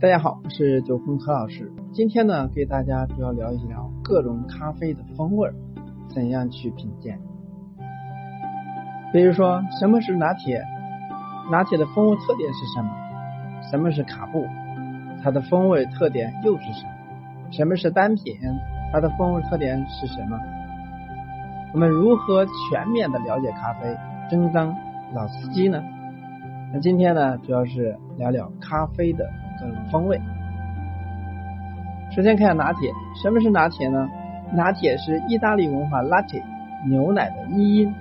大家好，我是九峰何老师。今天呢，给大家主要聊一聊各种咖啡的风味，怎样去品鉴。比如说，什么是拿铁？拿铁的风味特点是什么？什么是卡布？它的风味特点又是什么？什么是单品？它的风味特点是什么？我们如何全面的了解咖啡，真当老司机呢？那今天呢，主要是聊聊咖啡的各种风味。首先看下拿铁，什么是拿铁呢？拿铁是意大利文化 latte 牛奶的译音。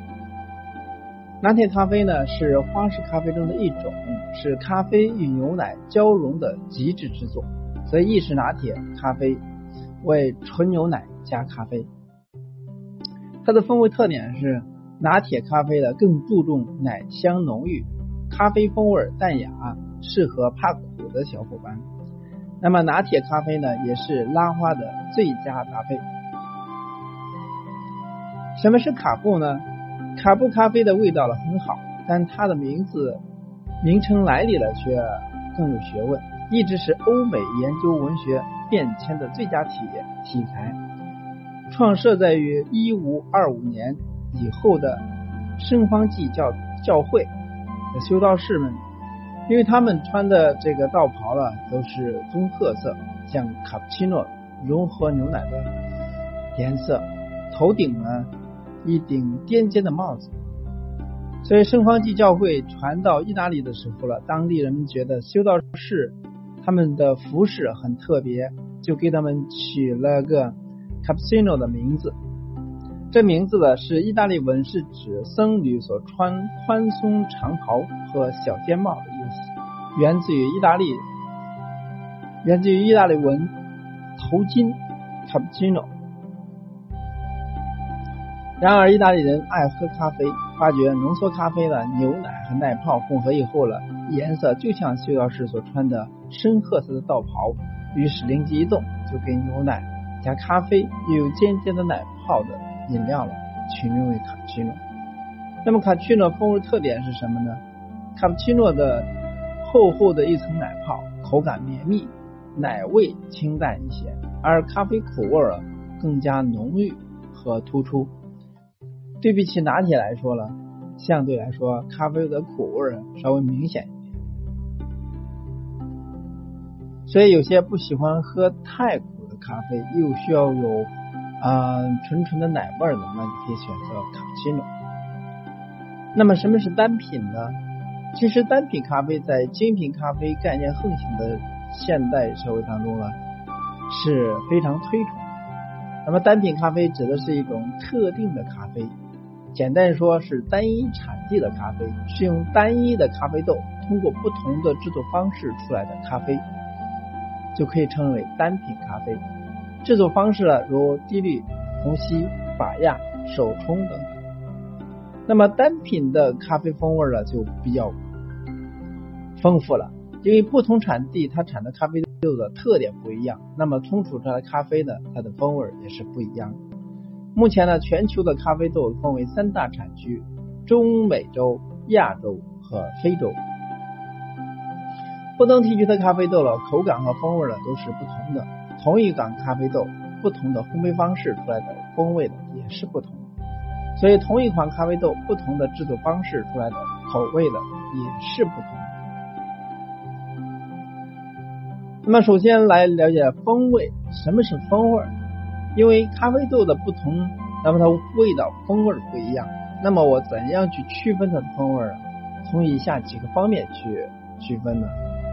拿铁咖啡呢是花式咖啡中的一种，是咖啡与牛奶交融的极致之作。所以意式拿铁咖啡为纯牛奶加咖啡。它的风味特点是拿铁咖啡的更注重奶香浓郁。咖啡风味淡雅，适合怕苦的小伙伴。那么拿铁咖啡呢，也是拉花的最佳搭配。什么是卡布呢？卡布咖啡的味道呢很好，但它的名字名称来历呢却更有学问，一直是欧美研究文学变迁的最佳体题材。创设在于一五二五年以后的圣方济教教会。修道士们，因为他们穿的这个道袍呢，都是棕褐色，像卡布奇诺融合牛奶的颜色，头顶呢一顶尖尖的帽子。所以圣方济教会传到意大利的时候了，当地人们觉得修道士他们的服饰很特别，就给他们取了个卡布奇诺的名字。这名字呢是意大利文，是指僧侣所穿宽松长袍和小尖帽的，源自于意大利，源自于意大利文头巾 cappuccino。然而，意大利人爱喝咖啡，发觉浓缩咖啡的牛奶和奶泡混合以后了，颜色就像修道士所穿的深褐色的道袍，于是灵机一动，就给牛奶加咖啡又有尖尖的奶泡的。饮料了，取名为卡布奇诺。那么卡布奇诺风味特点是什么呢？卡布奇诺的厚厚的一层奶泡，口感绵密，奶味清淡一些，而咖啡苦味啊更加浓郁和突出。对比起拿铁来说了，相对来说咖啡的苦味稍微明显一点。所以有些不喜欢喝太苦的咖啡，又需要有。啊，纯纯的奶味的，那你可以选择卡布奇诺。那么什么是单品呢？其实单品咖啡在精品咖啡概念横行的现代社会当中呢，是非常推崇。那么单品咖啡指的是一种特定的咖啡，简单说是单一产地的咖啡，是用单一的咖啡豆通过不同的制作方式出来的咖啡，就可以称为单品咖啡。制作方式呢，如滴滤、虹吸、法压、手冲等等。那么单品的咖啡风味呢，就比较丰富了，因为不同产地它产的咖啡豆的特点不一样，那么冲煮出来的咖啡呢，它的风味也是不一样。目前呢，全球的咖啡豆分为三大产区：中美洲、亚洲和非洲。不同地区的咖啡豆了，口感和风味呢，都是不同的。同一款咖啡豆，不同的烘焙方式出来的风味的也是不同，所以同一款咖啡豆，不同的制作方式出来的口味的也是不同。那么首先来了解风味，什么是风味？因为咖啡豆的不同，那么它味道风味不一样。那么我怎样去区分它的风味？从以下几个方面去区分呢？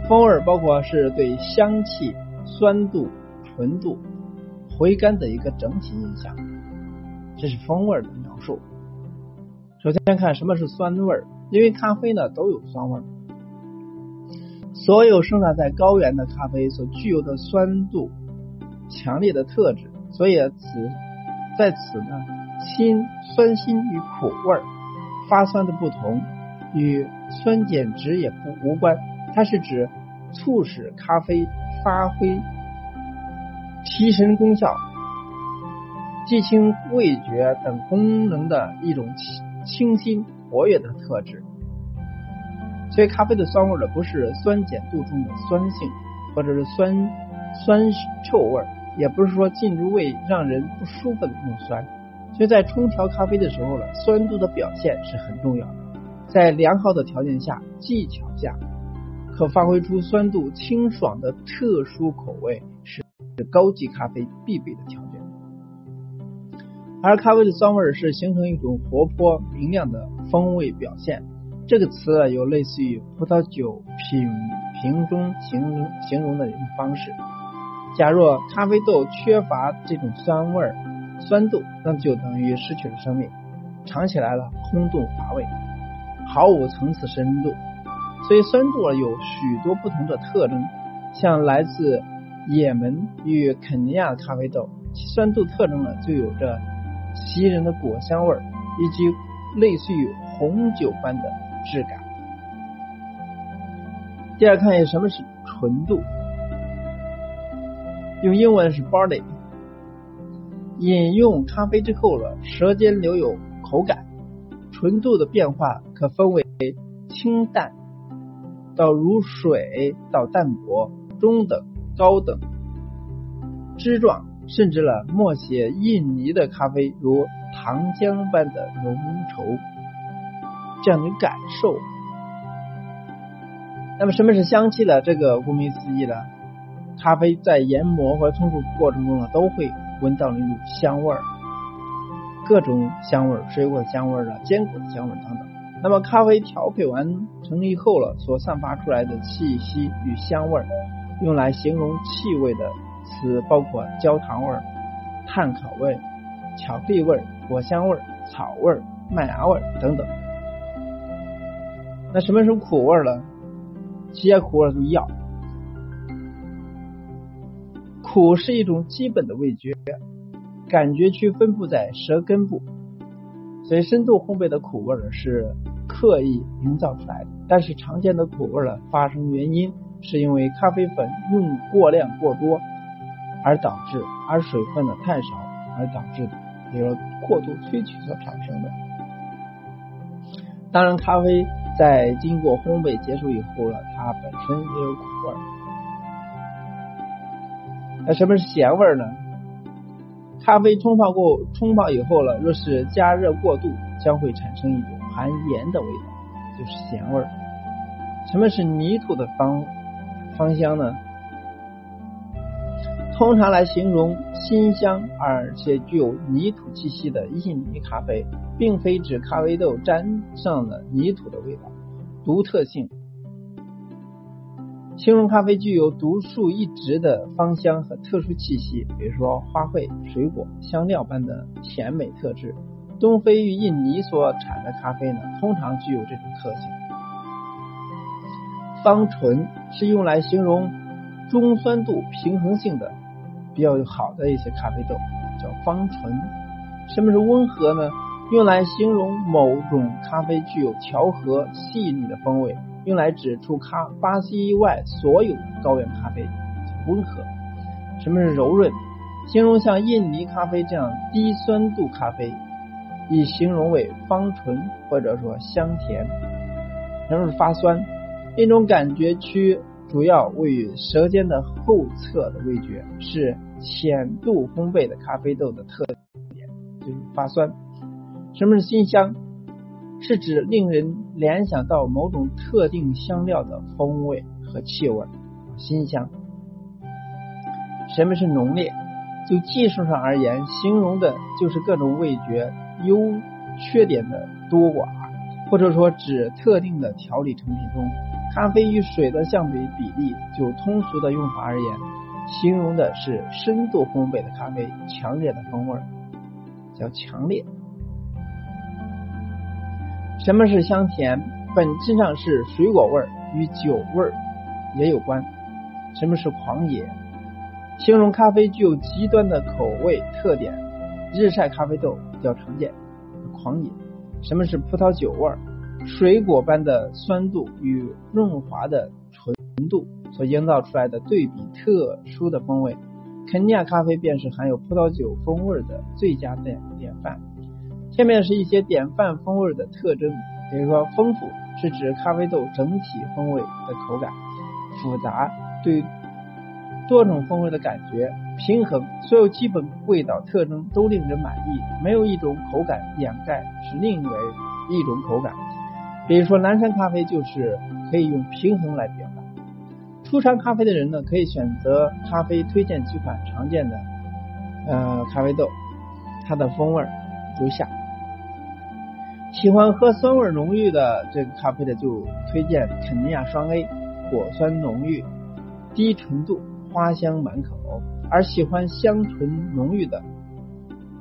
风味包括是对香气、酸度。纯度、回甘的一个整体印象，这是风味的描述。首先看什么是酸味，因为咖啡呢都有酸味，所有生长在高原的咖啡所具有的酸度强烈的特质，所以此在此呢，辛酸辛与苦味发酸的不同，与酸碱值也不无关，它是指促使咖啡发挥。提神功效、记清味觉等功能的一种清清新活跃的特质。所以，咖啡的酸味呢，不是酸碱度中的酸性，或者是酸酸臭味，也不是说进入胃让人不舒服的那种酸。所以在冲调咖啡的时候呢，酸度的表现是很重要的。在良好的条件下、技巧下，可发挥出酸度清爽的特殊口味，是高级咖啡必备的条件。而咖啡的酸味是形成一种活泼明亮的风味表现。这个词啊有类似于葡萄酒品评中形容形容的一种方式。假若咖啡豆缺乏这种酸味酸度，那就等于失去了生命，尝起来了空洞乏味，毫无层次深度。所以酸度有许多不同的特征，像来自也门与肯尼亚的咖啡豆，其酸度特征呢就有着。袭人的果香味以及类似于红酒般的质感。第二，看一下什么是纯度，用英文是 body。饮用咖啡之后了，舌尖留有口感，纯度的变化可分为清淡到如水到淡薄、中等、高等、汁状。甚至了，默写印尼的咖啡如糖浆般的浓稠，这样的感受。那么什么是香气呢？这个顾名思义呢，咖啡在研磨和冲煮过程中呢，都会闻到那种香味儿，各种香味儿，水果的香味儿啊，坚果的香味儿等等。那么咖啡调配完成以后了，所散发出来的气息与香味儿，用来形容气味的。词包括焦糖味、碳烤味、巧克力味、果香味、草味、麦芽味等等。那什么是苦味呢？企业苦味儿一样。苦是一种基本的味觉，感觉区分布在舌根部，所以深度烘焙的苦味呢是刻意营造出来的。但是常见的苦味的发生原因是因为咖啡粉用过量过多。而导致，而水分呢太少而导致的，比如过度萃取所产生的。当然，咖啡在经过烘焙结束以后呢，它本身也有苦味。那什么是咸味呢？咖啡冲泡过冲泡以后了，若是加热过度，将会产生一种含盐的味道，就是咸味。什么是泥土的芳芳香呢？通常来形容新香而且具有泥土气息的印尼咖啡，并非指咖啡豆沾上了泥土的味道。独特性，形容咖啡具有独树一帜的芳香和特殊气息，比如说花卉、水果、香料般的甜美特质。东非与印尼所产的咖啡呢，通常具有这种特性。芳醇是用来形容中酸度平衡性的。比较好的一些咖啡豆叫芳醇。什么是温和呢？用来形容某种咖啡具有调和细腻的风味，用来指出咖巴西以外所有高原咖啡温和。什么是柔润？形容像印尼咖啡这样低酸度咖啡，以形容为芳醇或者说香甜。什么是发酸？一种感觉区。主要位于舌尖的后侧的味觉，是浅度烘焙的咖啡豆的特点，就是发酸。什么是馨香？是指令人联想到某种特定香料的风味和气味，馨香。什么是浓烈？就技术上而言，形容的就是各种味觉优缺点的多寡，或者说指特定的调理成品中。咖啡与水的相比比例，就通俗的用法而言，形容的是深度烘焙的咖啡强烈的风味，叫强烈。什么是香甜？本质上是水果味与酒味也有关。什么是狂野？形容咖啡具有极端的口味特点，日晒咖啡豆比较常见。狂野。什么是葡萄酒味？水果般的酸度与润滑的纯度所营造出来的对比特殊的风味，肯尼亚咖啡便是含有葡萄酒风味的最佳典典范。下面是一些典范风味的特征，比如说丰富是指咖啡豆整体风味的口感；复杂对多种风味的感觉，平衡，所有基本味道特征都令人满意，没有一种口感掩盖是另为一种口感。比如说蓝山咖啡就是可以用平衡来表达。初尝咖啡的人呢，可以选择咖啡推荐几款常见的呃咖啡豆，它的风味如下。喜欢喝酸味浓郁的这个咖啡的，就推荐肯尼亚双 A，果酸浓郁，低纯度，花香满口；而喜欢香醇浓郁的，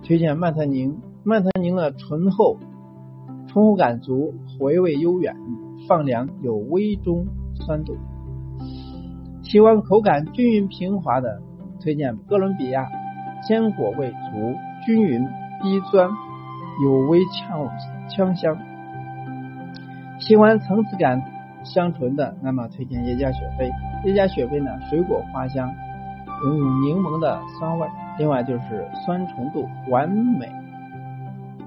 推荐曼特宁。曼特宁的醇厚，醇厚感足，回味悠远，放凉有微中酸度。喜欢口感均匀平滑的，推荐哥伦比亚，坚果味足，均匀，低酸，有微呛呛香。喜欢层次感香醇的，那么推荐耶加雪菲。耶加雪菲呢，水果花香，有柠檬的酸味，另外就是酸醇度完美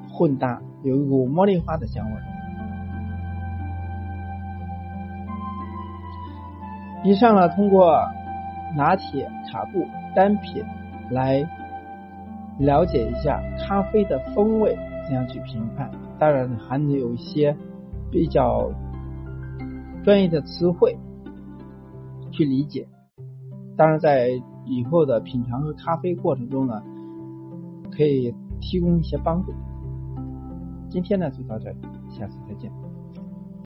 混搭，有一股茉莉花的香味。以上呢，通过拿铁、卡布单品来了解一下咖啡的风味，怎样去评判。当然还能有一些比较专业的词汇去理解。当然，在以后的品尝和咖啡过程中呢，可以提供一些帮助。今天呢就到这里，下次再见。